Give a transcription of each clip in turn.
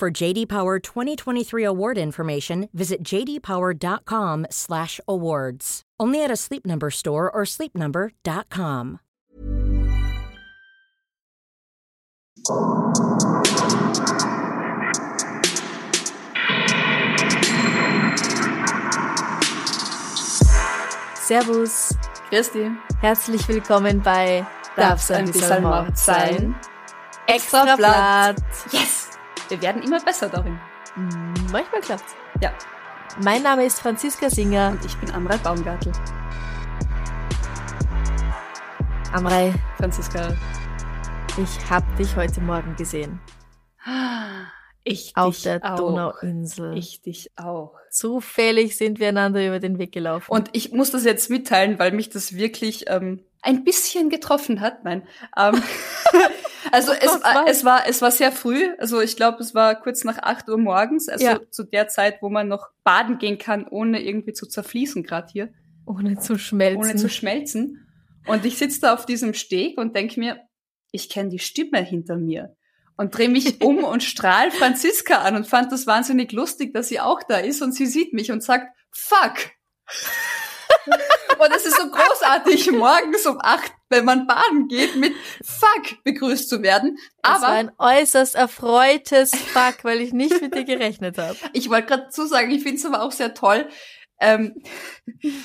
For JD Power 2023 award information, visit jdpower.com/awards. Only at a Sleep Number store or sleepnumber.com. Servus, Christi. herzlich willkommen bei Darf's ein bisschen Mord sein? Extra Blatt. Yes! Wir werden immer besser darin. Manchmal klappt's. Ja. Mein Name ist Franziska Singer. Und ich bin Amrei Baumgartel. Amrei, Franziska. ich hab dich heute Morgen gesehen. Ich Auf dich der auch. Donauinsel. Ich dich auch. Zufällig sind wir einander über den Weg gelaufen. Und ich muss das jetzt mitteilen, weil mich das wirklich ähm, ein bisschen getroffen hat. Nein. Ähm, also es, Gott, nein. es war es war sehr früh. Also ich glaube, es war kurz nach 8 Uhr morgens. Also Ja. zu der Zeit, wo man noch baden gehen kann, ohne irgendwie zu zerfließen, gerade hier. ohne zu schmelzen. ohne zu schmelzen. Und ich sitze da auf diesem Steg und denke mir, ich kenne die Stimme hinter mir. Und drehe mich um und strahl Franziska an und fand das wahnsinnig lustig, dass sie auch da ist und sie sieht mich und sagt, fuck. und es ist so großartig, morgens um acht, wenn man baden geht, mit fuck begrüßt zu werden. das war Aber ein äußerst erfreutes Fuck, weil ich nicht mit dir gerechnet habe. ich wollte gerade dazu sagen, ich finde es aber auch sehr toll, ähm,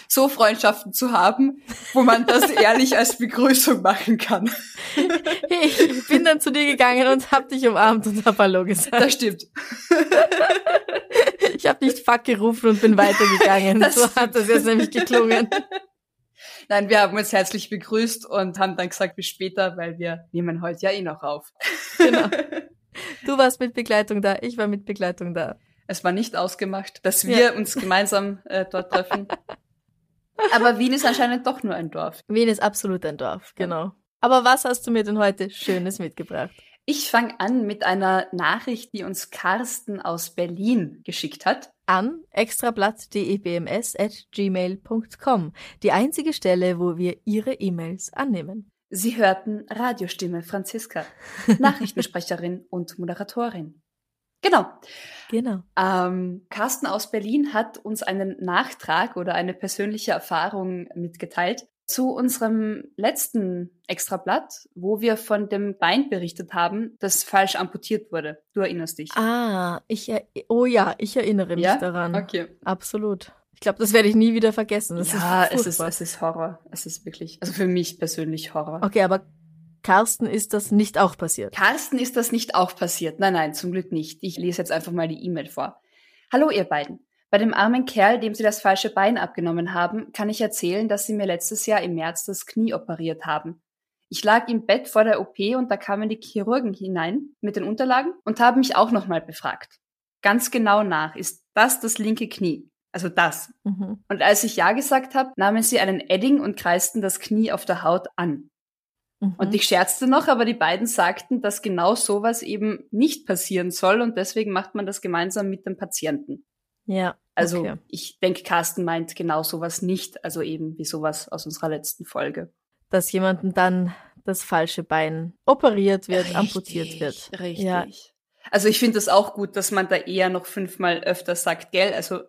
so Freundschaften zu haben, wo man das ehrlich als Begrüßung machen kann. Ich bin dann zu dir gegangen und hab dich umarmt und hab Hallo gesagt. Das stimmt. Ich habe nicht Fuck gerufen und bin weitergegangen. Das so hat das jetzt nämlich geklungen. Nein, wir haben uns herzlich begrüßt und haben dann gesagt, bis später, weil wir nehmen heute ja eh noch auf. Genau. Du warst mit Begleitung da, ich war mit Begleitung da. Es war nicht ausgemacht, dass wir Ja. uns gemeinsam äh, dort treffen. Aber Wien ist anscheinend doch nur ein Dorf. Wien ist absolut ein Dorf, genau. Aber was hast du mir denn heute Schönes mitgebracht? Ich fange an mit einer Nachricht, die uns Carsten aus Berlin geschickt hat. An extrablatt.debms@gmail.com, die einzige Stelle, wo wir Ihre E-Mails annehmen. Sie hörten Radiostimme Franziska, Nachrichtensprecherin und Moderatorin. Genau. Genau. Ähm, Carsten aus Berlin hat uns einen Nachtrag oder eine persönliche Erfahrung mitgeteilt zu unserem letzten Extrablatt, wo wir von dem Bein berichtet haben, das falsch amputiert wurde. Du erinnerst dich. Ah, ich er oh ja, ich erinnere mich ja? daran. Okay. Absolut. Ich glaube, das werde ich nie wieder vergessen. Das ja, ist es ist, es ist Horror. Es ist wirklich, also für mich persönlich Horror. Okay, aber Carsten ist das nicht auch passiert. Carsten ist das nicht auch passiert. Nein, nein, zum Glück nicht. Ich lese jetzt einfach mal die E-Mail vor. Hallo ihr beiden. Bei dem armen Kerl, dem sie das falsche Bein abgenommen haben, kann ich erzählen, dass sie mir letztes Jahr im März das Knie operiert haben. Ich lag im Bett vor der OP und da kamen die Chirurgen hinein mit den Unterlagen und haben mich auch nochmal befragt. Ganz genau nach, ist das das linke Knie? Also das. Mhm. Und als ich Ja gesagt habe, nahmen sie einen Edding und kreisten das Knie auf der Haut an. Mhm. Und ich scherzte noch, aber die beiden sagten, dass genau sowas eben nicht passieren soll und deswegen macht man das gemeinsam mit dem Patienten. Ja, Also okay. ich denke, Carsten meint genau sowas nicht, also eben wie sowas aus unserer letzten Folge. dass jemandem dann das falsche Bein operiert wird, amputiert wird. Richtig. Ja. Also ich finde es auch gut, dass man da eher noch fünfmal öfter sagt, gell, also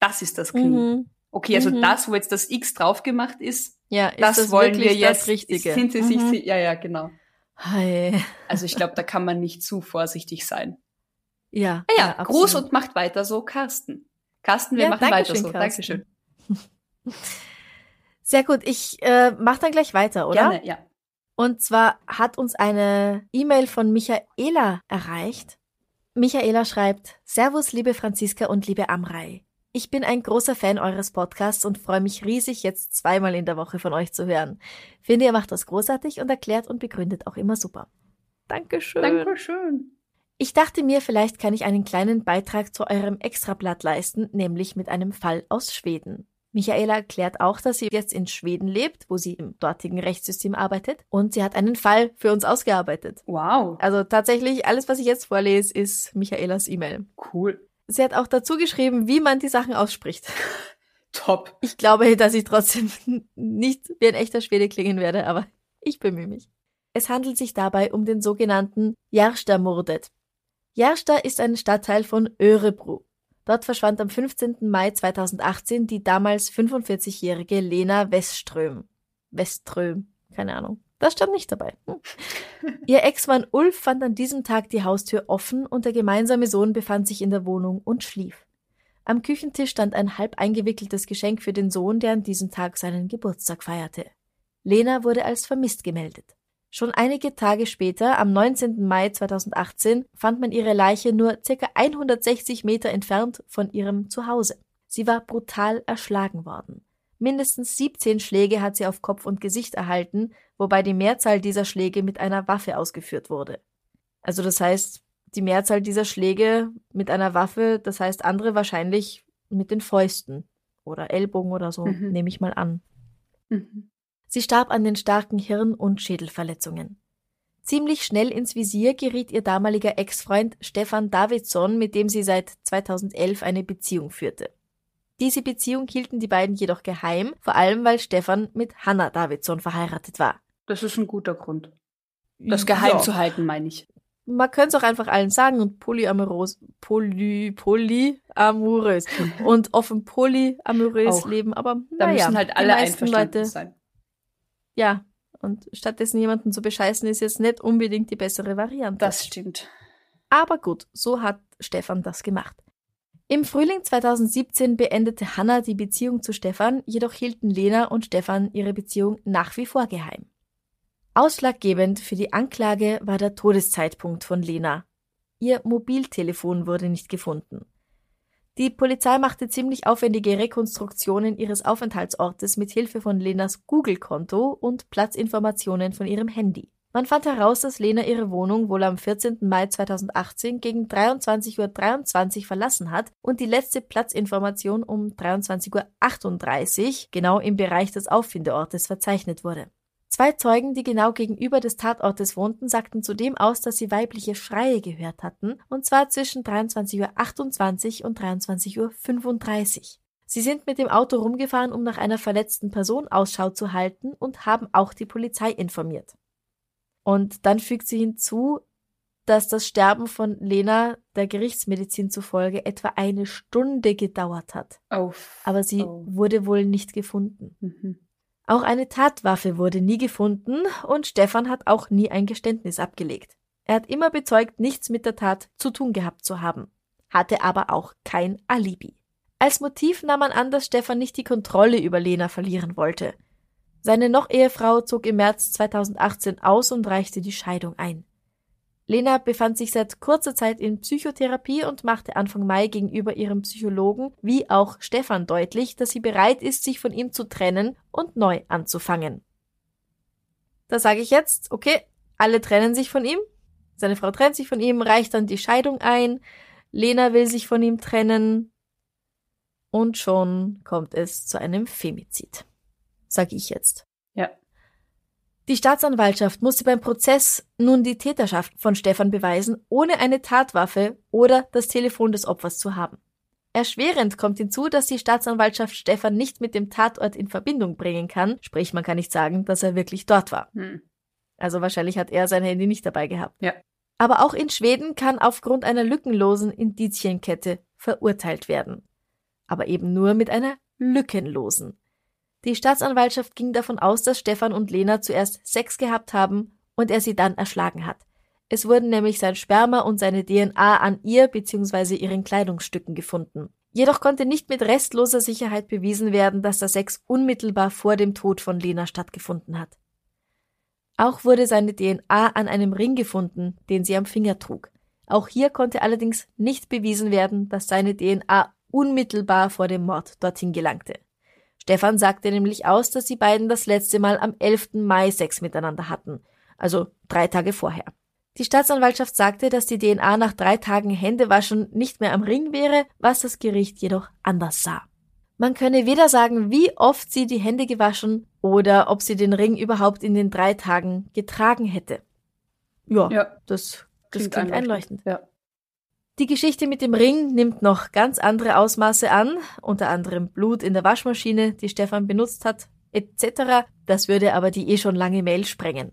das ist das Knie. Mhm. Okay, also Mhm. das, wo jetzt das X drauf gemacht ist, Ja, ist das, das, wollen wir jetzt. das Richtige? Sind sie sich, Mhm. si- ja, ja, genau. Hi. Also ich glaube, da kann man nicht zu vorsichtig sein. Ja, Ah ja, Gruß absolut. und macht weiter so, Carsten. Carsten, wir Ja, machen weiter Dankeschön, so. Carsten. Dankeschön. Sehr gut, ich äh, mach dann gleich weiter, oder? Gerne, ja. Und zwar hat uns eine E-Mail von Michaela erreicht. Michaela schreibt, Servus, liebe Franziska und liebe Amrei. Ich bin ein großer Fan eures Podcasts und freue mich riesig, jetzt zweimal in der Woche von euch zu hören. Finde, ihr macht das großartig und erklärt und begründet auch immer super. Dankeschön. Dankeschön. Ich dachte mir, vielleicht kann ich einen kleinen Beitrag zu eurem Extrablatt leisten, nämlich mit einem Fall aus Schweden. Michaela erklärt auch, dass sie jetzt in Schweden lebt, wo sie im dortigen Rechtssystem arbeitet. Und sie hat einen Fall für uns ausgearbeitet. Wow. Also tatsächlich, alles, was ich jetzt vorlese, ist Michaelas E-Mail. Cool. Sie hat auch dazu geschrieben, wie man die Sachen ausspricht. Top. Ich glaube, dass ich trotzdem nicht wie ein echter Schwede klingen werde, aber ich bemühe mich. Es handelt sich dabei um den sogenannten Jarsta-Mordet. Jarsta ist ein Stadtteil von Örebro. Dort verschwand am 15. Mai 2018 die damals 45-jährige Lena Westström. Westström, keine Ahnung. Das stand nicht dabei. Hm. Ihr Ex-Mann Ulf fand an diesem Tag die Haustür offen und der gemeinsame Sohn befand sich in der Wohnung und schlief. Am Küchentisch stand ein halb eingewickeltes Geschenk für den Sohn, der an diesem Tag seinen Geburtstag feierte. Lena wurde als vermisst gemeldet. Schon einige Tage später, am 19. Mai 2018, fand man ihre Leiche nur circa 160 Meter entfernt von ihrem Zuhause. Sie war brutal erschlagen worden. Mindestens 17 Schläge hat sie auf Kopf und Gesicht erhalten, wobei die Mehrzahl dieser Schläge mit einer Waffe ausgeführt wurde. Also das heißt, die Mehrzahl dieser Schläge mit einer Waffe, das heißt andere wahrscheinlich mit den Fäusten oder Ellbogen oder so, mhm. nehme ich mal an. Mhm. Sie starb an den starken Hirn- und Schädelverletzungen. Ziemlich schnell ins Visier geriet ihr damaliger Ex-Freund Stefan Davidson, mit dem sie seit 2011 eine Beziehung führte. Diese Beziehung hielten die beiden jedoch geheim, vor allem weil Stefan mit Hannah Davidson verheiratet war. Das ist ein guter Grund. Das geheim ja. zu halten, meine ich. Man könnte es auch einfach allen sagen und polyamorös, poly, polyamorös und offen polyamorös auch. leben, aber da naja, müssen halt alle einverstanden Leute, sein. Ja, und stattdessen jemanden zu bescheißen, ist jetzt nicht unbedingt die bessere Variante. Das stimmt. Aber gut, so hat Stefan das gemacht. Im Frühling 2017 beendete Hannah die Beziehung zu Stefan, jedoch hielten Lena und Stefan ihre Beziehung nach wie vor geheim. Ausschlaggebend für die Anklage war der Todeszeitpunkt von Lena. Ihr Mobiltelefon wurde nicht gefunden. Die Polizei machte ziemlich aufwendige Rekonstruktionen ihres Aufenthaltsortes mit Hilfe von Lenas Google-Konto und Platzinformationen von ihrem Handy. Man fand heraus, dass Lena ihre Wohnung wohl am 14. Mai 2018 gegen 23.23 Uhr 23 verlassen hat und die letzte Platzinformation um 23.38 Uhr genau im Bereich des Auffindeortes verzeichnet wurde. Zwei Zeugen, die genau gegenüber des Tatortes wohnten, sagten zudem aus, dass sie weibliche Schreie gehört hatten, und zwar zwischen 23.28 Uhr und 23.35 Uhr. Sie sind mit dem Auto rumgefahren, um nach einer verletzten Person Ausschau zu halten und haben auch die Polizei informiert. Und dann fügt sie hinzu, dass das Sterben von Lena der Gerichtsmedizin zufolge etwa eine Stunde gedauert hat. Oh. Aber sie oh. wurde wohl nicht gefunden. Mhm. Auch eine Tatwaffe wurde nie gefunden und Stefan hat auch nie ein Geständnis abgelegt. Er hat immer bezeugt, nichts mit der Tat zu tun gehabt zu haben, hatte aber auch kein Alibi. Als Motiv nahm man an, dass Stefan nicht die Kontrolle über Lena verlieren wollte. Seine Noch-Ehefrau zog im März 2018 aus und reichte die Scheidung ein. Lena befand sich seit kurzer Zeit in Psychotherapie und machte Anfang Mai gegenüber ihrem Psychologen wie auch Stefan deutlich, dass sie bereit ist, sich von ihm zu trennen und neu anzufangen. Da sage ich jetzt, okay, alle trennen sich von ihm, seine Frau trennt sich von ihm, reicht dann die Scheidung ein, Lena will sich von ihm trennen und schon kommt es zu einem Femizid. Sag ich jetzt. Die Staatsanwaltschaft musste beim Prozess nun die Täterschaft von Stefan beweisen, ohne eine Tatwaffe oder das Telefon des Opfers zu haben. Erschwerend kommt hinzu, dass die Staatsanwaltschaft Stefan nicht mit dem Tatort in Verbindung bringen kann, sprich man kann nicht sagen, dass er wirklich dort war. Hm. Also wahrscheinlich hat er sein Handy nicht dabei gehabt. Ja. Aber auch in Schweden kann aufgrund einer lückenlosen Indizienkette verurteilt werden. Aber eben nur mit einer lückenlosen. Die Staatsanwaltschaft ging davon aus, dass Stefan und Lena zuerst Sex gehabt haben und er sie dann erschlagen hat. Es wurden nämlich sein Sperma und seine DNA an ihr bzw. ihren Kleidungsstücken gefunden. Jedoch konnte nicht mit restloser Sicherheit bewiesen werden, dass der Sex unmittelbar vor dem Tod von Lena stattgefunden hat. Auch wurde seine DNA an einem Ring gefunden, den sie am Finger trug. Auch hier konnte allerdings nicht bewiesen werden, dass seine DNA unmittelbar vor dem Mord dorthin gelangte. Stefan sagte nämlich aus, dass die beiden das letzte Mal am 11. Mai Sex miteinander hatten, also drei Tage vorher. Die Staatsanwaltschaft sagte, dass die DNA nach drei Tagen Händewaschen nicht mehr am Ring wäre, was das Gericht jedoch anders sah. Man könne weder sagen, wie oft sie die Hände gewaschen oder ob sie den Ring überhaupt in den drei Tagen getragen hätte. Ja, ja das, das klingt, klingt einleuchtend. Ja. Die Geschichte mit dem Ring nimmt noch ganz andere Ausmaße an, unter anderem Blut in der Waschmaschine, die Stefan benutzt hat, etc. Das würde aber die eh schon lange Mail sprengen.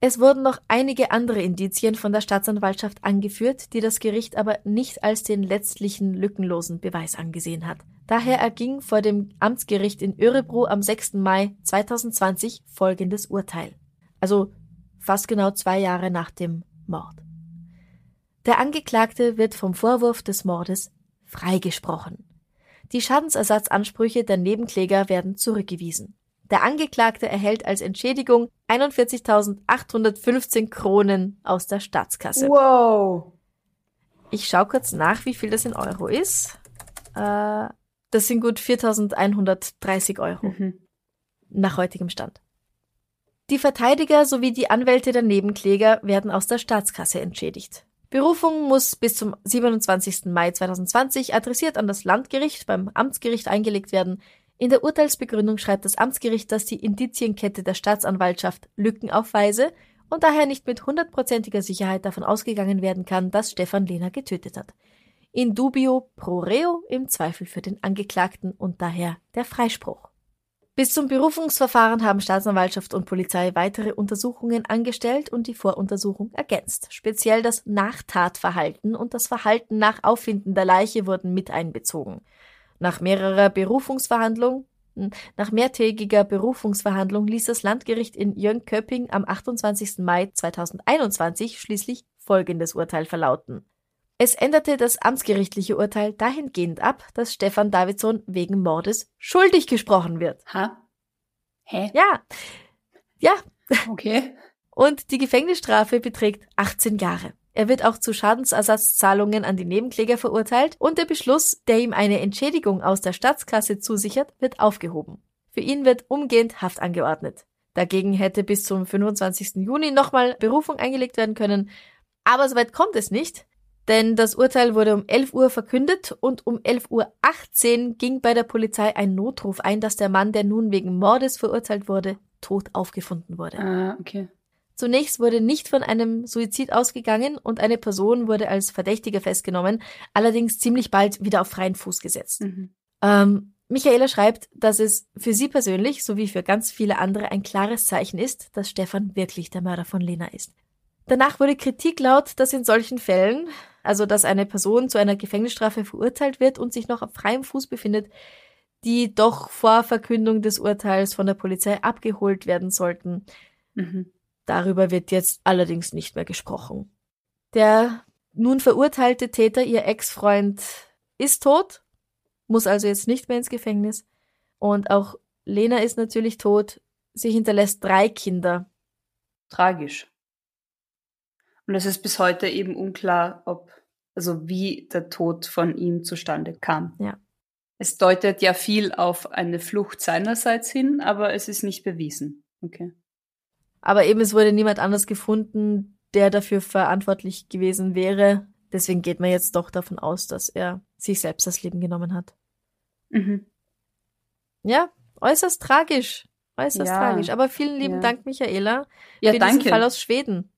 Es wurden noch einige andere Indizien von der Staatsanwaltschaft angeführt, die das Gericht aber nicht als den letztlichen lückenlosen Beweis angesehen hat. Daher erging vor dem Amtsgericht in Örebro am 6. Mai 2020 folgendes Urteil. Also fast genau zwei Jahre nach dem Mord. Der Angeklagte wird vom Vorwurf des Mordes freigesprochen. Die Schadensersatzansprüche der Nebenkläger werden zurückgewiesen. Der Angeklagte erhält als Entschädigung 41.815 Kronen aus der Staatskasse. Wow. Ich schaue kurz nach, wie viel das in Euro ist. Äh, das sind gut 4.130 Euro. Mhm. Nach heutigem Stand. Die Verteidiger sowie die Anwälte der Nebenkläger werden aus der Staatskasse entschädigt. Berufung muss bis zum 27. Mai 2020 adressiert an das Landgericht beim Amtsgericht eingelegt werden. In der Urteilsbegründung schreibt das Amtsgericht, dass die Indizienkette der Staatsanwaltschaft Lücken aufweise und daher nicht mit hundertprozentiger Sicherheit davon ausgegangen werden kann, dass Stefan Lehner getötet hat. In dubio pro reo im Zweifel für den Angeklagten und daher der Freispruch. Bis zum Berufungsverfahren haben Staatsanwaltschaft und Polizei weitere Untersuchungen angestellt und die Voruntersuchung ergänzt. Speziell das Nachtatverhalten und das Verhalten nach Auffinden der Leiche wurden mit einbezogen. Nach mehrerer Berufungsverhandlung hm, nach mehrtägiger Berufungsverhandlung ließ das Landgericht in Jönköping am 28. Mai 2021 schließlich folgendes Urteil verlauten. Es änderte das amtsgerichtliche Urteil dahingehend ab, dass Stefan Davidson wegen Mordes schuldig gesprochen wird. Ha? Hä? Ja. Ja. Okay. Und die Gefängnisstrafe beträgt 18 Jahre. Er wird auch zu Schadensersatzzahlungen an die Nebenkläger verurteilt und der Beschluss, der ihm eine Entschädigung aus der Staatskasse zusichert, wird aufgehoben. Für ihn wird umgehend Haft angeordnet. Dagegen hätte bis zum 25. Juni nochmal Berufung eingelegt werden können, aber soweit kommt es nicht. Denn das Urteil wurde um 11 Uhr verkündet und um 11.18 Uhr ging bei der Polizei ein Notruf ein, dass der Mann, der nun wegen Mordes verurteilt wurde, tot aufgefunden wurde. Ah, okay. Zunächst wurde nicht von einem Suizid ausgegangen und eine Person wurde als Verdächtiger festgenommen, allerdings ziemlich bald wieder auf freien Fuß gesetzt. Mhm. Ähm, Michaela schreibt, dass es für sie persönlich sowie für ganz viele andere ein klares Zeichen ist, dass Stefan wirklich der Mörder von Lena ist. Danach wurde Kritik laut, dass in solchen Fällen, also dass eine Person zu einer Gefängnisstrafe verurteilt wird und sich noch auf freiem Fuß befindet, die doch vor Verkündung des Urteils von der Polizei abgeholt werden sollten. Mhm. Darüber wird jetzt allerdings nicht mehr gesprochen. Der nun verurteilte Täter, ihr Ex-Freund, ist tot, muss also jetzt nicht mehr ins Gefängnis. Und auch Lena ist natürlich tot. Sie hinterlässt drei Kinder. Tragisch. Und es ist bis heute eben unklar, ob, also wie der Tod von ihm zustande kam. Ja. Es deutet ja viel auf eine Flucht seinerseits hin, aber es ist nicht bewiesen. Okay. Aber eben, es wurde niemand anders gefunden, der dafür verantwortlich gewesen wäre. Deswegen geht man jetzt doch davon aus, dass er sich selbst das Leben genommen hat. Mhm. Ja, äußerst tragisch. Äußerst ja. tragisch. Aber vielen lieben ja. Dank, Michaela, ja, für danke. diesen Fall aus Schweden.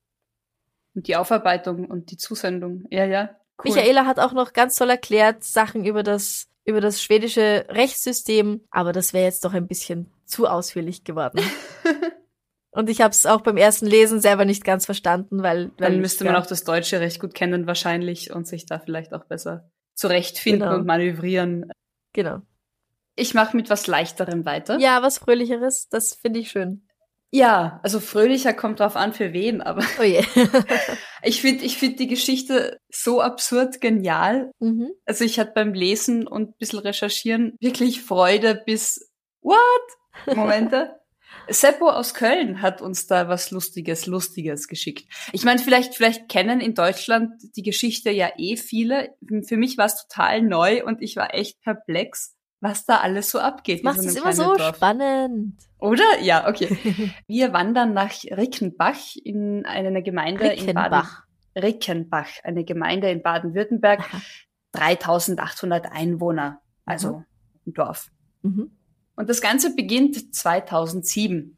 Und die Aufarbeitung und die Zusendung. Ja, ja. Cool. Michaela hat auch noch ganz toll erklärt, Sachen über das, über das schwedische Rechtssystem, aber das wäre jetzt doch ein bisschen zu ausführlich geworden. und ich habe es auch beim ersten Lesen selber nicht ganz verstanden, weil, weil dann müsste man auch das deutsche Recht gut kennen wahrscheinlich und sich da vielleicht auch besser zurechtfinden genau. und manövrieren. Genau. Ich mache mit was leichterem weiter. Ja, was fröhlicheres, das finde ich schön. Ja, also fröhlicher kommt drauf an für wen, aber oh je. ich finde ich finde die Geschichte so absurd genial. Mhm. Also ich hatte beim Lesen und ein bisschen recherchieren wirklich Freude bis what? Momente. Seppo aus Köln hat uns da was Lustiges, Lustiges geschickt. Ich meine, vielleicht, vielleicht kennen in Deutschland die Geschichte ja eh viele. Für mich war es total neu und ich war echt perplex. Was da alles so abgeht. Macht es immer so Dorf. spannend. Oder? Ja, okay. Wir wandern nach Rickenbach in eine Gemeinde in Baden. Rickenbach. Rickenbach, eine Gemeinde in Baden-Württemberg. 3800 Einwohner, also ein Dorf. Mhm. Und das Ganze beginnt 2007.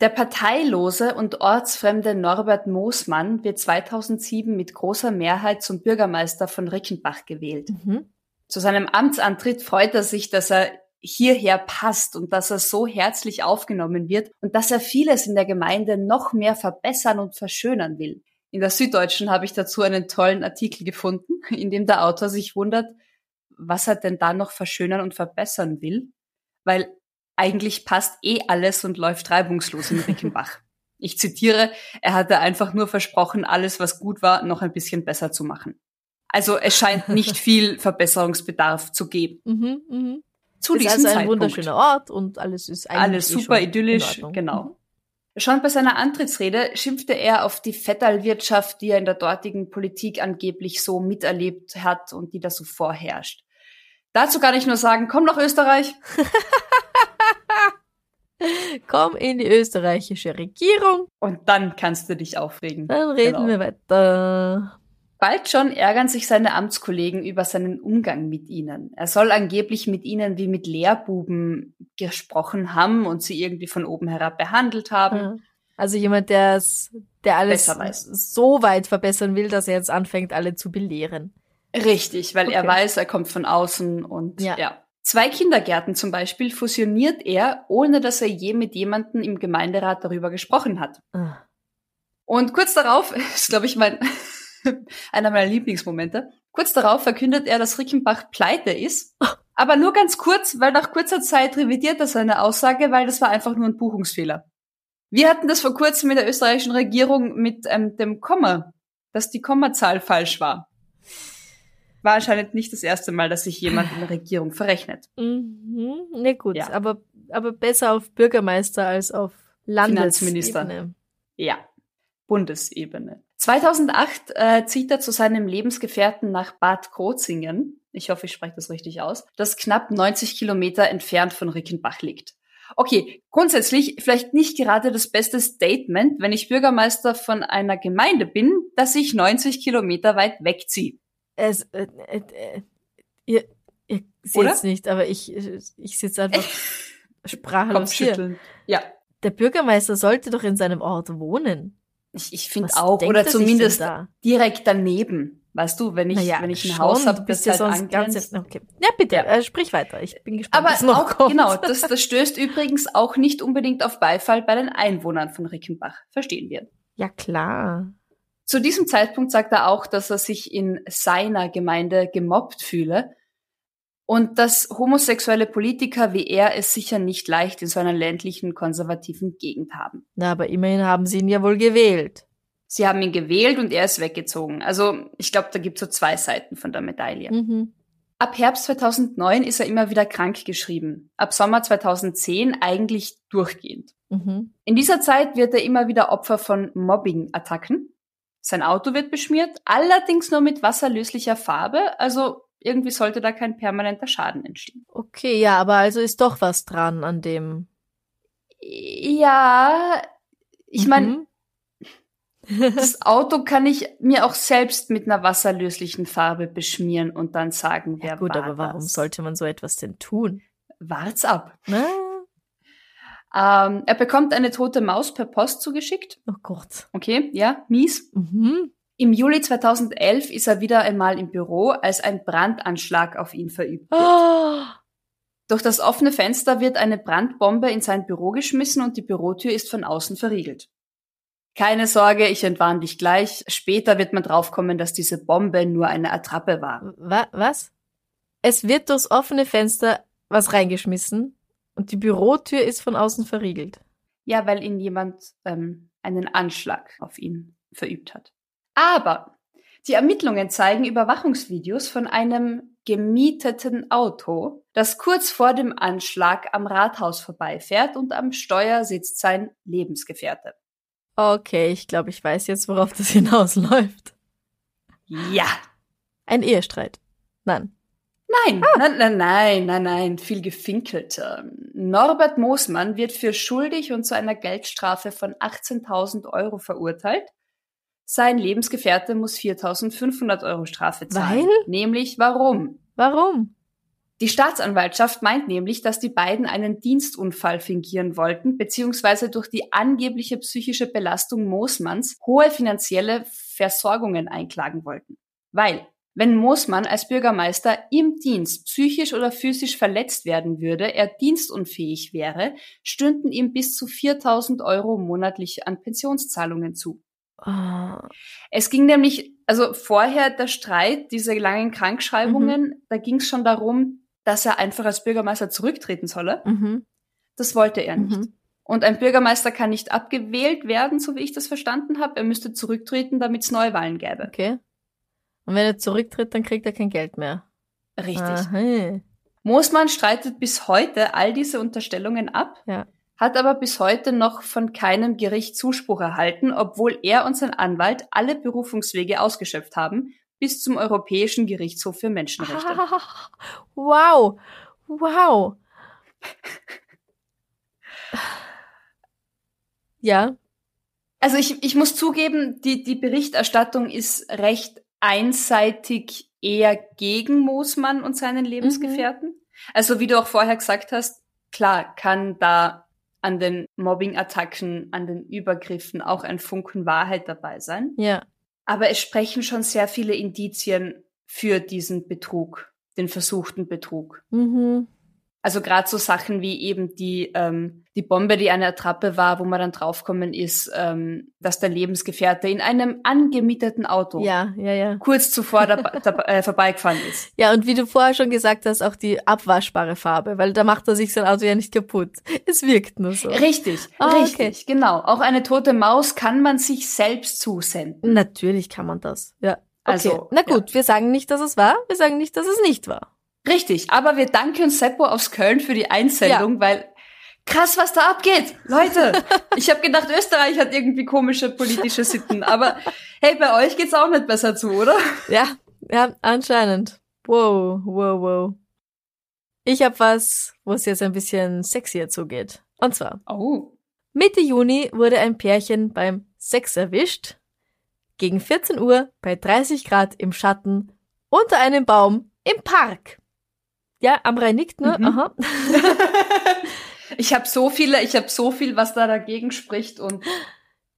Der parteilose und ortsfremde Norbert Moosmann wird 2007 mit großer Mehrheit zum Bürgermeister von Rickenbach gewählt. Mhm. Zu seinem Amtsantritt freut er sich, dass er hierher passt und dass er so herzlich aufgenommen wird und dass er vieles in der Gemeinde noch mehr verbessern und verschönern will. In der Süddeutschen habe ich dazu einen tollen Artikel gefunden, in dem der Autor sich wundert, was er denn da noch verschönern und verbessern will, weil eigentlich passt eh alles und läuft reibungslos in Rickenbach. Ich zitiere, er hatte einfach nur versprochen, alles, was gut war, noch ein bisschen besser zu machen. Also es scheint nicht viel Verbesserungsbedarf zu geben. Mhm. Mhm. Zu ist diesem also ein Zeitpunkt. wunderschöner Ort und alles ist eigentlich Alles eh super in idyllisch, genau. Mhm. Schon bei seiner Antrittsrede schimpfte er auf die Vetternwirtschaft, die er in der dortigen Politik angeblich so miterlebt hat und die da so vorherrscht. Dazu kann ich nur sagen, komm nach Österreich. Komm in die österreichische Regierung, Und dann kannst du dich aufregen. dann reden Genau. wir weiter. Bald schon ärgern sich seine Amtskollegen über seinen Umgang mit ihnen. Er soll angeblich mit ihnen wie mit Lehrbuben gesprochen haben und sie irgendwie von oben herab behandelt haben. Also jemand, der alles Besser weiß. so weit verbessern will, dass er jetzt anfängt, alle zu belehren. Richtig, weil er Okay. weiß, er kommt von außen und Ja. ja. Zwei Kindergärten zum Beispiel fusioniert er, ohne dass er je mit jemandem im Gemeinderat darüber gesprochen hat. Ah. Und kurz darauf, ist glaube ich mein, einer meiner Lieblingsmomente, kurz darauf verkündet er, dass Rickenbach pleite ist. Aber nur ganz kurz, weil nach kurzer Zeit revidiert er seine Aussage, weil das war einfach nur ein Buchungsfehler. Wir hatten das vor kurzem mit der österreichischen Regierung mit ähm, dem Komma, dass die Kommazahl falsch war. War anscheinend nicht das erste Mal, dass sich jemand in der Regierung verrechnet. Mhm. Ne, gut, Ja. aber, aber besser auf Bürgermeister als auf. Landesebene. Ja, Bundesebene. 2008 äh, zieht er zu seinem Lebensgefährten nach Bad Krozingen. Ich hoffe, ich spreche das richtig aus. Das knapp 90 Kilometer entfernt von Rickenbach liegt. Okay, grundsätzlich vielleicht nicht gerade das beste Statement, wenn ich Bürgermeister von einer Gemeinde bin, dass ich 90 Kilometer weit wegziehe. Es, äh, äh, äh, ihr ihr seht's nicht, aber ich, ich sitze einfach sprachlos hier. Ja, Der Bürgermeister sollte doch in seinem Ort wohnen. Ich, ich finde auch. Oder er zumindest da? direkt daneben. Weißt du, wenn ich, Naja, wenn ich ein schon, Haus habe, das ja halt sonst ganz. Okay. Ja, bitte, Ja. Äh, sprich weiter. Ich bin gespannt, Aber noch auch, kommt. genau, das, das stößt übrigens auch nicht unbedingt auf Beifall bei den Einwohnern von Rickenbach. Verstehen wir. Ja, klar. Zu diesem Zeitpunkt sagt er auch, dass er sich in seiner Gemeinde gemobbt fühle und dass homosexuelle Politiker wie er es sicher nicht leicht in so einer ländlichen, konservativen Gegend haben. Na, aber immerhin haben sie ihn ja wohl gewählt. Sie haben ihn gewählt und er ist weggezogen. Also ich glaube, da gibt es so zwei Seiten von der Medaille. Mhm. Ab Herbst 2009 ist er immer wieder krank geschrieben. Ab Sommer 2010 eigentlich durchgehend. Mhm. In dieser Zeit wird er immer wieder Opfer von Mobbing-Attacken. Sein Auto wird beschmiert, allerdings nur mit wasserlöslicher Farbe, also irgendwie sollte da kein permanenter Schaden entstehen. Okay, ja, aber also ist doch was dran an dem. Ja, ich meine, Mhm. das Auto kann ich mir auch selbst mit einer wasserlöslichen Farbe beschmieren und dann sagen, wer ja, gut, war aber warum das? sollte man so etwas denn tun? Wart's ab. Na? Ähm, er bekommt eine tote Maus per Post zugeschickt. Oh Gott. Okay, ja, mies. Mhm. Im Juli 2011 ist er wieder einmal im Büro, als ein Brandanschlag auf ihn verübt wird. Oh, Durch das offene Fenster wird eine Brandbombe in sein Büro geschmissen und die Bürotür ist von außen verriegelt. Keine Sorge, ich entwarne dich gleich. Später wird man draufkommen, dass diese Bombe nur eine Attrappe war. wa was? Es wird durchs offene Fenster was reingeschmissen und die Bürotür ist von außen verriegelt. Ja, weil ihn jemand ähm, einen Anschlag auf ihn verübt hat. Aber die Ermittlungen zeigen Überwachungsvideos von einem gemieteten Auto, das kurz vor dem Anschlag am Rathaus vorbeifährt und am Steuer sitzt sein Lebensgefährte. Okay, ich glaube, ich weiß jetzt, worauf das hinausläuft. Ja, Ein Ehestreit. Nein. Nein, ah. nein, nein, nein, nein, nein, viel gefinkelter. Norbert Moosmann wird für schuldig und zu einer Geldstrafe von 18.000 Euro verurteilt. Sein Lebensgefährte muss 4.500 Euro Strafe zahlen. Weil? Nämlich warum? Warum? Die Staatsanwaltschaft meint nämlich, dass die beiden einen Dienstunfall fingieren wollten, beziehungsweise durch die angebliche psychische Belastung Moosmanns hohe finanzielle Versorgungen einklagen wollten. Weil wenn Moosmann als Bürgermeister im Dienst psychisch oder physisch verletzt werden würde, er dienstunfähig wäre, stünden ihm bis zu 4000 Euro monatlich an Pensionszahlungen zu. Oh. Es ging nämlich, also vorher der Streit, diese langen Krankschreibungen, mhm. da ging es schon darum, dass er einfach als Bürgermeister zurücktreten solle. Mhm. Das wollte er nicht. Mhm. Und ein Bürgermeister kann nicht abgewählt werden, so wie ich das verstanden habe. Er müsste zurücktreten, damit es Neuwahlen gäbe. Okay. Und wenn er zurücktritt, dann kriegt er kein Geld mehr. Richtig. Aha. Moosmann streitet bis heute all diese Unterstellungen ab, ja. Hat aber bis heute noch von keinem Gericht Zuspruch erhalten, obwohl er und sein Anwalt alle Berufungswege ausgeschöpft haben, bis zum Europäischen Gerichtshof für Menschenrechte. Ah, wow, wow. ja. Also ich, ich muss zugeben, die, die Berichterstattung ist recht einseitig eher gegen Moosmann und seinen Lebensgefährten. Mhm. Also wie du auch vorher gesagt hast, klar kann da an den Mobbing-Attacken, an den Übergriffen auch ein Funken Wahrheit dabei sein. Ja. Aber es sprechen schon sehr viele Indizien für diesen Betrug, den versuchten Betrug. Mhm. Also gerade so Sachen wie eben die, ähm, die Bombe, die eine Attrappe war, wo man dann draufkommen ist, ähm, dass der Lebensgefährte in einem angemieteten Auto ja, ja, ja. kurz zuvor da, da, äh, vorbeigefahren ist. Ja, und wie du vorher schon gesagt hast, auch die abwaschbare Farbe, weil da macht er sich sein Auto ja nicht kaputt. Es wirkt nur so. Richtig, ah, richtig, okay. genau. Auch eine tote Maus kann man sich selbst zusenden. Natürlich kann man das, ja. Okay. Also, na gut, ja. wir sagen nicht, dass es war, wir sagen nicht, dass es nicht war. Richtig, aber wir danken Seppo aus Köln für die Einsendung, ja. weil krass, was da abgeht. Leute, ich habe gedacht, Österreich hat irgendwie komische politische Sitten, aber hey, bei euch geht's auch nicht besser zu, oder? Ja, ja, anscheinend. Wow, wow, wow. Ich habe was, wo es jetzt ein bisschen sexier zugeht. Und zwar. Oh. Mitte Juni wurde ein Pärchen beim Sex erwischt. Gegen 14 Uhr bei 30 Grad im Schatten unter einem Baum im Park. Ja, Amrei nickt, ne? Mhm. Aha. ich habe so viele, ich habe so viel, was da dagegen spricht und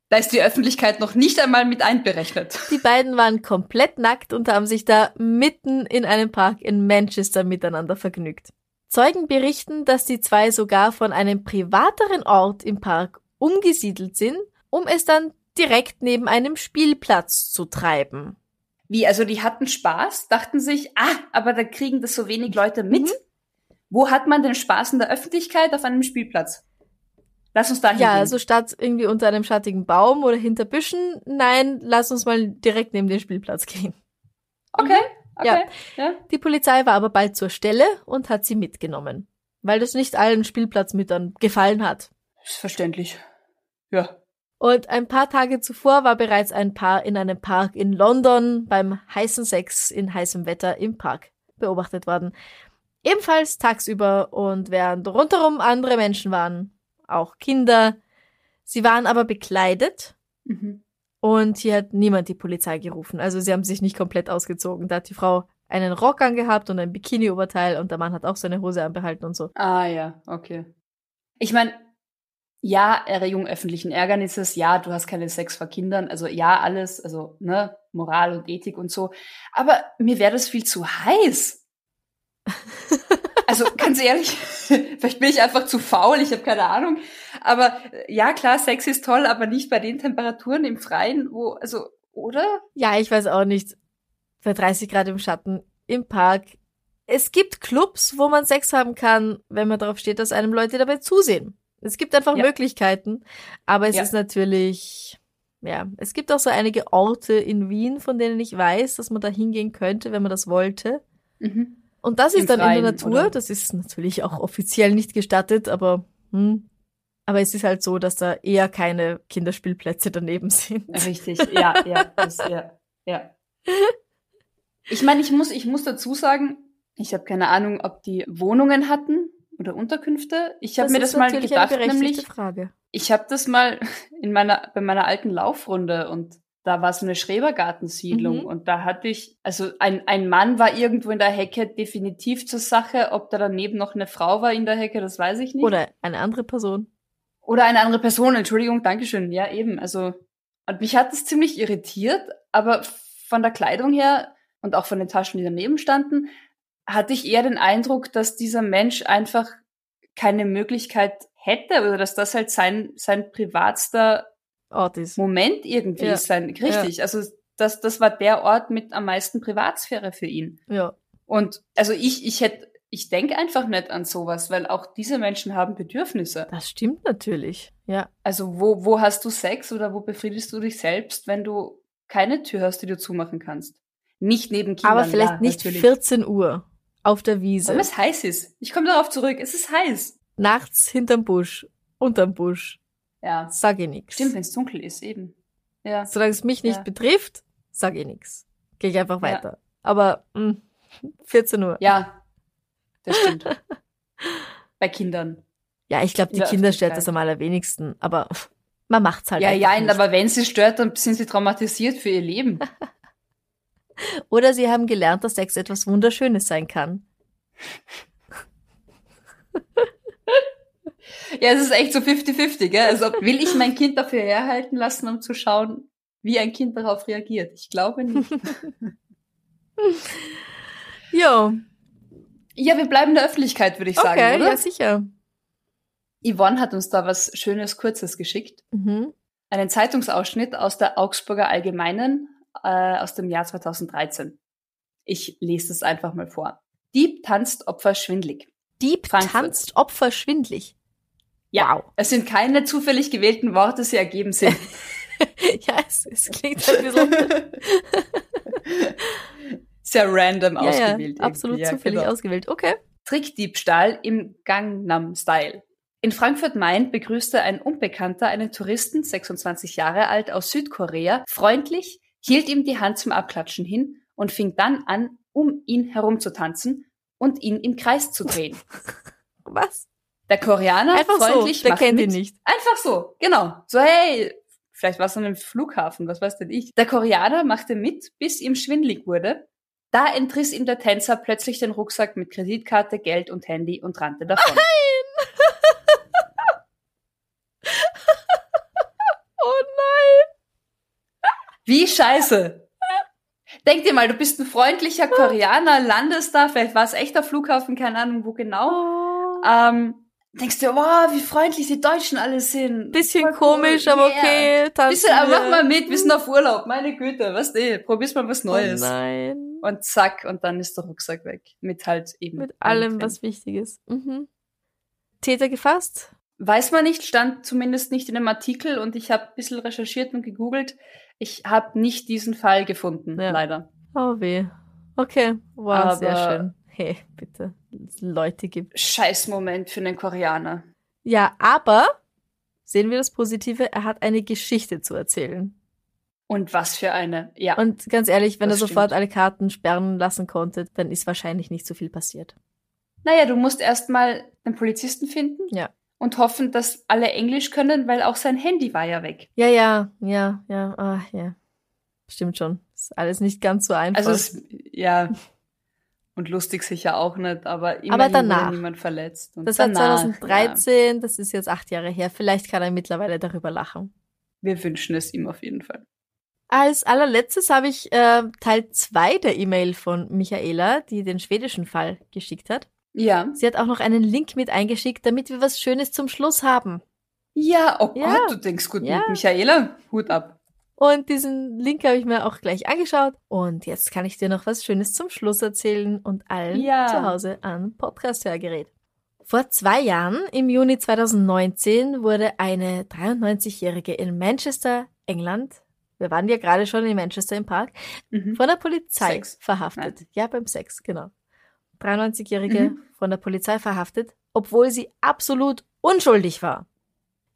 da ist die Öffentlichkeit noch nicht einmal mit einberechnet. Die beiden waren komplett nackt und haben sich da mitten in einem Park in Manchester miteinander vergnügt. Zeugen berichten, dass die zwei sogar von einem privateren Ort im Park umgesiedelt sind, um es dann direkt neben einem Spielplatz zu treiben. Wie, also die hatten Spaß, dachten sich, ah, aber da kriegen das so wenig Leute mit. Mhm. Wo hat man den Spaß in der Öffentlichkeit? Auf einem Spielplatz. Lass uns da Ja, also statt irgendwie unter einem schattigen Baum oder hinter Büschen, nein, lass uns mal direkt neben den Spielplatz gehen. Okay, okay. Ja. ja. Die Polizei war aber bald zur Stelle und hat sie mitgenommen, weil das nicht allen Spielplatzmüttern gefallen hat. Ist verständlich. Ja. Und ein paar Tage zuvor war bereits ein Paar in einem Park in London beim heißen Sex in heißem Wetter im Park beobachtet worden. Ebenfalls tagsüber und während rundherum andere Menschen waren, auch Kinder. Sie waren aber bekleidet mhm. und hier hat niemand die Polizei gerufen. Also sie haben sich nicht komplett ausgezogen. Da hat die Frau einen Rock angehabt und ein Bikini-Oberteil und der Mann hat auch seine Hose anbehalten und so. Ah ja, okay. Ich meine, ja, Erregung öffentlichen Ärgernisses, ja, du hast keine Sex vor Kindern, also ja, alles, also ne, Moral und Ethik und so. Aber mir wäre das viel zu heiß. also ganz ehrlich, vielleicht bin ich einfach zu faul, ich habe keine Ahnung. Aber ja, klar, Sex ist toll, aber nicht bei den Temperaturen im Freien, wo, also, oder? Ja, ich weiß auch nicht. Bei 30 Grad im Schatten, im Park. Es gibt Clubs, wo man Sex haben kann, wenn man darauf steht, dass einem Leute dabei zusehen. Es gibt einfach ja. Möglichkeiten, aber es ja. ist natürlich, ja, es gibt auch so einige Orte in Wien, von denen ich weiß, dass man da hingehen könnte, wenn man das wollte. Mhm. Und das ist Im dann Freien, in der Natur, oder? das ist natürlich auch offiziell nicht gestattet, aber hm, aber es ist halt so, dass da eher keine Kinderspielplätze daneben sind. Richtig, ja, ja, das, ja, ja. Ich meine, ich muss, ich muss dazu sagen, Ich habe keine Ahnung, ob die Wohnungen hatten oder Unterkünfte. Ich habe mir das mal gedacht, nämlich Frage. ich habe das mal in meiner bei meiner alten Laufrunde und da war so eine Schrebergartensiedlung Mhm. und da hatte ich, also ein, ein Mann war irgendwo in der Hecke definitiv zur Sache, ob da daneben noch eine Frau war in der Hecke, das weiß ich nicht. Oder eine andere Person. Oder eine andere Person, Entschuldigung, Dankeschön. Ja, eben. Also, und mich hat das ziemlich irritiert, aber von der Kleidung her und auch von den Taschen, die daneben standen, hatte ich eher den Eindruck, dass dieser Mensch einfach keine Möglichkeit hätte oder dass das halt sein, sein privatster Ort ist. Moment irgendwie Ja. ist. Sein, richtig. Also, das, das war der Ort mit am meisten Privatsphäre für ihn. Ja. Und also ich, ich hätte, ich denke einfach nicht an sowas, weil auch diese Menschen haben Bedürfnisse. Das stimmt natürlich. Ja. Also wo, wo hast du Sex oder wo befriedigst du dich selbst, wenn du keine Tür hast, die du zumachen kannst? Nicht neben Kindern. Aber vielleicht ja, nicht natürlich. 14 Uhr auf der Wiese. Weil es heiß ist. Ich komme darauf zurück. Es ist heiß. Nachts hinterm Busch. Unterm Busch. Ja. Sag ich nix. Stimmt, wenn es dunkel ist, eben. Ja. Solange es mich nicht Ja. betrifft, sag ich nix. Gehe ich einfach Ja. weiter. Aber mh, 14 Uhr. Ja. Das stimmt. Bei Kindern. Ja, ich glaube, die In der Kinder stört das am allerwenigsten. Aber man macht's halt ja, ja, aber wenn sie stört, dann sind sie traumatisiert für ihr Leben. Oder sie haben gelernt, dass Sex etwas Wunderschönes sein kann. Ja, es ist echt so 50-50, gell? Also will ich mein Kind dafür herhalten lassen, um zu schauen, wie ein Kind darauf reagiert? Ich glaube nicht. Jo, ja, wir bleiben in der Öffentlichkeit, würde ich sagen, okay, oder? ja sicher. Yvonne hat uns da was Schönes, Kurzes geschickt. Mhm. Einen Zeitungsausschnitt aus der Augsburger Allgemeinen äh, aus dem Jahr 2013. Ich lese es einfach mal vor. Dieb tanzt Opfer schwindlig. Dieb Frankfurt. tanzt Opfer schwindlig. Ja, Wow. es sind keine zufällig gewählten Worte, sie ergeben Sinn. ja, es, es klingt ein bisschen Sehr random ja, ja, ausgewählt. irgendwie. absolut Ja, zufällig genau. ausgewählt. Okay. Trickdiebstahl im Gangnam-Style. In Frankfurt-Main begrüßte ein Unbekannter einen Touristen, 26 Jahre alt, aus Südkorea, freundlich, hielt ihm die Hand zum Abklatschen hin und fing dann an, um ihn herumzutanzen und ihn im Kreis zu drehen. Was? Der Koreaner Einfach so, freundlich der macht kennt mit. ihn nicht. Einfach so, genau. So, hey, vielleicht war es an einem Flughafen, was weiß denn ich. Der Koreaner machte mit, bis ihm schwindlig wurde. Da entriss ihm der Tänzer plötzlich den Rucksack mit Kreditkarte, Geld und Handy und rannte davon. Oh Wie scheiße. Denk dir mal, du bist ein freundlicher Koreaner, landest da, vielleicht war es echter Flughafen, keine Ahnung wo genau. Oh. Ähm, denkst dir, wow, wie freundlich die Deutschen alle sind. Bisschen Voll cool, komisch, aber yeah. okay. Tanzen Bisschen, aber mach mal mit, wir sind auf Urlaub, meine Güte, was eh, probier's mal was Oh Neues. nein. und zack, und dann ist der Rucksack weg. Mit halt eben. Mit allem was wichtig ist. Mhm. Täter gefasst? Weiß man nicht, stand zumindest nicht in dem Artikel und ich habe ein bisschen recherchiert und gegoogelt. Ich habe nicht diesen Fall gefunden, Ja. leider. Oh weh. Okay. Wow, Aber- sehr schön. Hey, bitte. Leute gibt. Scheiß Moment für einen Koreaner. Ja, aber sehen wir das Positive, er hat eine Geschichte zu erzählen. Und was für eine. Ja. Und ganz ehrlich, wenn Das er sofort stimmt. alle Karten sperren lassen konnte, dann ist wahrscheinlich nicht so viel passiert. naja, du musst erstmal einen Polizisten finden Ja. Und hoffen, dass alle Englisch können, weil auch sein Handy war ja weg. Ja, ja, ja, ja, ah, ja. Stimmt schon. Ist alles nicht ganz so einfach. Also es, ja. Und lustig sicher auch nicht, aber immerhin Aber danach. wurde niemand verletzt. Und das war danach, 2013, das ist jetzt acht Jahre her. Vielleicht kann er mittlerweile darüber lachen. Ja, wir wünschen es ihm auf jeden Fall. Als allerletztes habe ich äh, Teil zwei der E-Mail von Michaela, die den schwedischen Fall geschickt hat. Ja. Sie hat auch noch einen Link mit eingeschickt, damit wir was Schönes zum Schluss haben. Ja, oh Ja. Gott, du denkst gut Ja. mit Michaela. Hut ab. Und diesen Link habe ich mir auch gleich angeschaut. Und jetzt kann ich dir noch was Schönes zum Schluss erzählen und allen Ja. zu Hause am Podcast-Hörgerät. Vor zwei Jahren, im Juni 2019, wurde eine 93-Jährige in Manchester, England, wir waren ja gerade schon in Manchester im Park, Mhm. von der Polizei Sex. verhaftet. Ja, beim Sex, genau. 93-Jährige Mhm. von der Polizei verhaftet, obwohl sie absolut unschuldig war.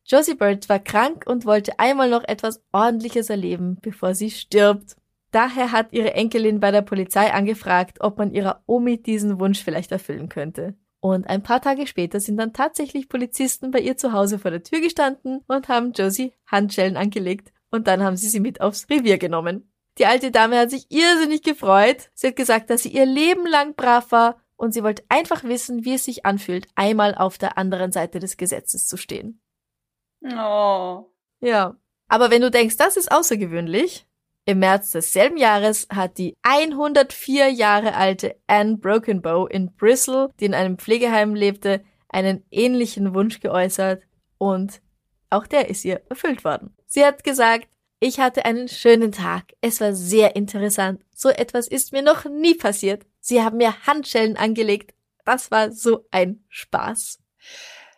Josie Bird war krank und wollte einmal noch etwas Ordentliches erleben, bevor sie stirbt. Daher hat ihre Enkelin bei der Polizei angefragt, ob man ihrer Omi diesen Wunsch vielleicht erfüllen könnte. Und ein paar Tage später sind dann tatsächlich Polizisten bei ihr zu Hause vor der Tür gestanden und haben Josie Handschellen angelegt und dann haben sie sie mit aufs Revier genommen. Die alte Dame hat sich irrsinnig gefreut. Sie hat gesagt, dass sie ihr Leben lang brav war und sie wollte einfach wissen, wie es sich anfühlt, einmal auf der anderen Seite des Gesetzes zu stehen. Oh. Ja. Aber wenn du denkst, das ist außergewöhnlich, im März desselben Jahres hat die 104 Jahre alte Anne Brokenbow in Bristol, die in einem Pflegeheim lebte, einen ähnlichen Wunsch geäußert und auch der ist ihr erfüllt worden. Sie hat gesagt, ich hatte einen schönen Tag. Es war sehr interessant. So etwas ist mir noch nie passiert. Sie haben mir Handschellen angelegt. Das war so ein Spaß.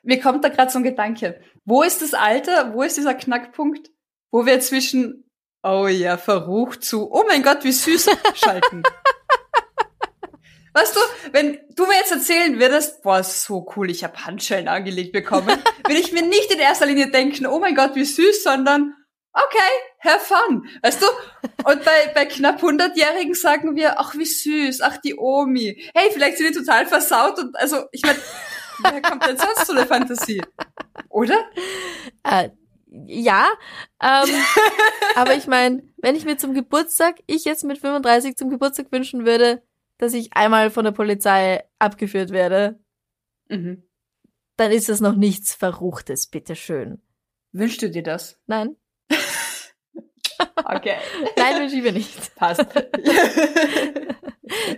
Mir kommt da gerade so ein Gedanke. Wo ist das Alter? Wo ist dieser Knackpunkt, wo wir zwischen Oh ja, verrucht zu. Oh mein Gott, wie süß schalten. Weißt du, wenn du mir jetzt erzählen würdest, boah, so cool, ich habe Handschellen angelegt bekommen, würde ich mir nicht in erster Linie denken, oh mein Gott, wie süß, sondern okay, have fun. Weißt du? Und bei, bei knapp 100-Jährigen sagen wir, ach, wie süß, ach, die Omi. Hey, vielleicht sind die total versaut und also, ich meine, woher kommt denn sonst so eine Fantasie? Oder? Äh, ja, ähm, aber ich meine, wenn ich mir zum Geburtstag, ich jetzt mit 35 zum Geburtstag wünschen würde, dass ich einmal von der Polizei abgeführt werde, mhm. dann ist das noch nichts Verruchtes, bitteschön. Wünschst du dir das? Nein. Okay. Nein, wünsche ich mir nicht. Passt.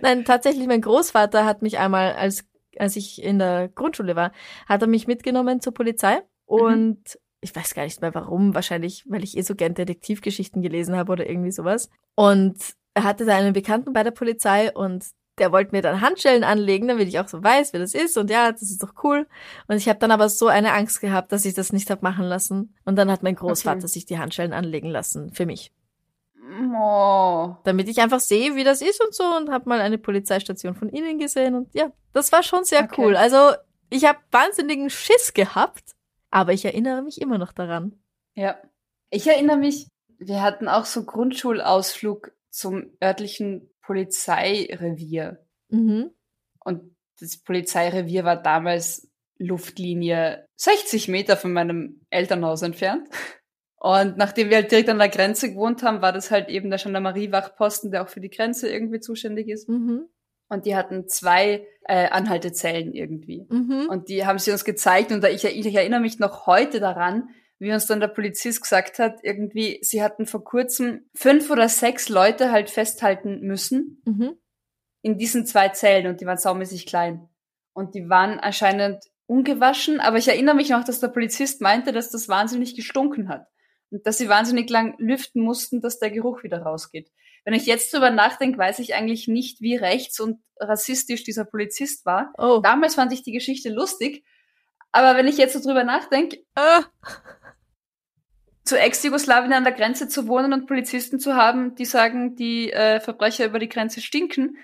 Nein, tatsächlich, mein Großvater hat mich einmal, als, als ich in der Grundschule war, hat er mich mitgenommen zur Polizei mhm. und mhm ich weiß gar nicht mehr warum, wahrscheinlich, weil ich eh so gern Detektivgeschichten gelesen habe oder irgendwie sowas. Und er hatte da einen Bekannten bei der Polizei und der wollte mir dann Handschellen anlegen, damit ich auch so weiß, wer das ist und ja, das ist doch cool. Und ich habe dann aber so eine Angst gehabt, dass ich das nicht hab machen lassen. Und dann hat mein Großvater okay. sich die Handschellen anlegen lassen für mich. Oh. Damit ich einfach sehe, wie das ist und so und habe mal eine Polizeistation von ihnen gesehen und ja, das war schon sehr okay. cool. Also ich habe wahnsinnigen Schiss gehabt, aber ich erinnere mich immer noch daran. Ja. Ich erinnere mich, wir hatten auch so Grundschulausflug zum örtlichen Polizeirevier. Mhm. Und das Polizeirevier war damals Luftlinie 60 Meter von meinem Elternhaus entfernt. Und nachdem wir halt direkt an der Grenze gewohnt haben, war das halt eben der Gendarmerie-Wachposten, der auch für die Grenze irgendwie zuständig ist. Mhm und die hatten zwei äh, Anhaltezellen irgendwie. Mhm. Und die haben sie uns gezeigt und ich, ich erinnere mich noch heute daran, wie uns dann der Polizist gesagt hat, irgendwie, sie hatten vor kurzem fünf oder sechs Leute halt festhalten müssen mhm. in diesen zwei Zellen und die waren saumäßig klein. Und die waren anscheinend ungewaschen, aber ich erinnere mich noch, dass der Polizist meinte, dass das wahnsinnig gestunken hat. Und dass sie wahnsinnig lang lüften mussten, dass der Geruch wieder rausgeht. Wenn ich jetzt drüber nachdenke, weiß ich eigentlich nicht, wie rechts und rassistisch dieser Polizist war. Oh. Damals fand ich die Geschichte lustig, aber wenn ich jetzt so drüber nachdenke, ah. Zu Ex-Jugoslawien an der Grenze zu wohnen und Polizisten zu haben, die sagen, die äh, Verbrecher über die Grenze stinken,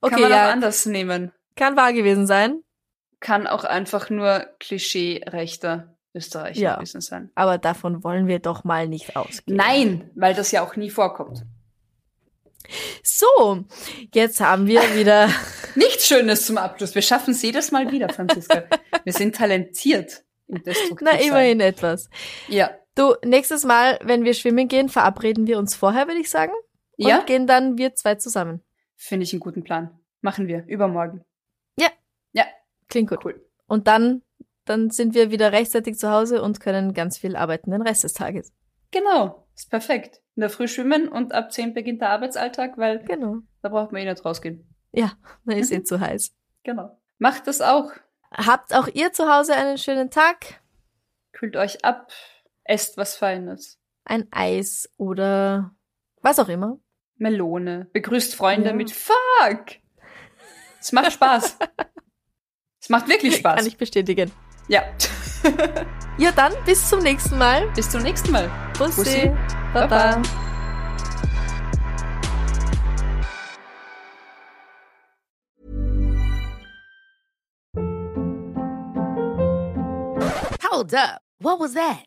okay, kann man ja. auch anders nehmen. Kann wahr gewesen sein. Kann auch einfach nur Klischee-rechter Österreicher ja, gewesen sein. Aber davon wollen wir doch mal nicht ausgehen. Nein, weil das ja auch nie vorkommt. So, jetzt haben wir wieder. Nichts Schönes zum Abschluss. Wir schaffen es jedes Mal wieder, Franziska. wir sind talentiert im Na, immerhin etwas. Ja. Du, nächstes Mal, wenn wir schwimmen gehen, verabreden wir uns vorher, würde ich sagen. Und ja. gehen dann wir zwei zusammen. Finde ich einen guten Plan. Machen wir. Übermorgen. Ja. Ja. Klingt gut. Cool. Und dann, dann sind wir wieder rechtzeitig zu Hause und können ganz viel arbeiten den Rest des Tages. Genau. Ist perfekt in der Früh schwimmen und ab 10 beginnt der Arbeitsalltag, weil genau. da braucht man eh nicht rausgehen. Ja, da ist eh zu heiß. Genau. Macht das auch. Habt auch ihr zu Hause einen schönen Tag. Kühlt euch ab, esst was Feines. Ein Eis oder was auch immer. Melone. Begrüßt Freunde ja. mit Fuck. Es macht Spaß. es macht wirklich Spaß. Kann ich bestätigen. Ja. ja, dann bis zum nächsten Mal. Bis zum nächsten Mal. Bussi. Bussi. Baba. Baba. Hold up. What was that?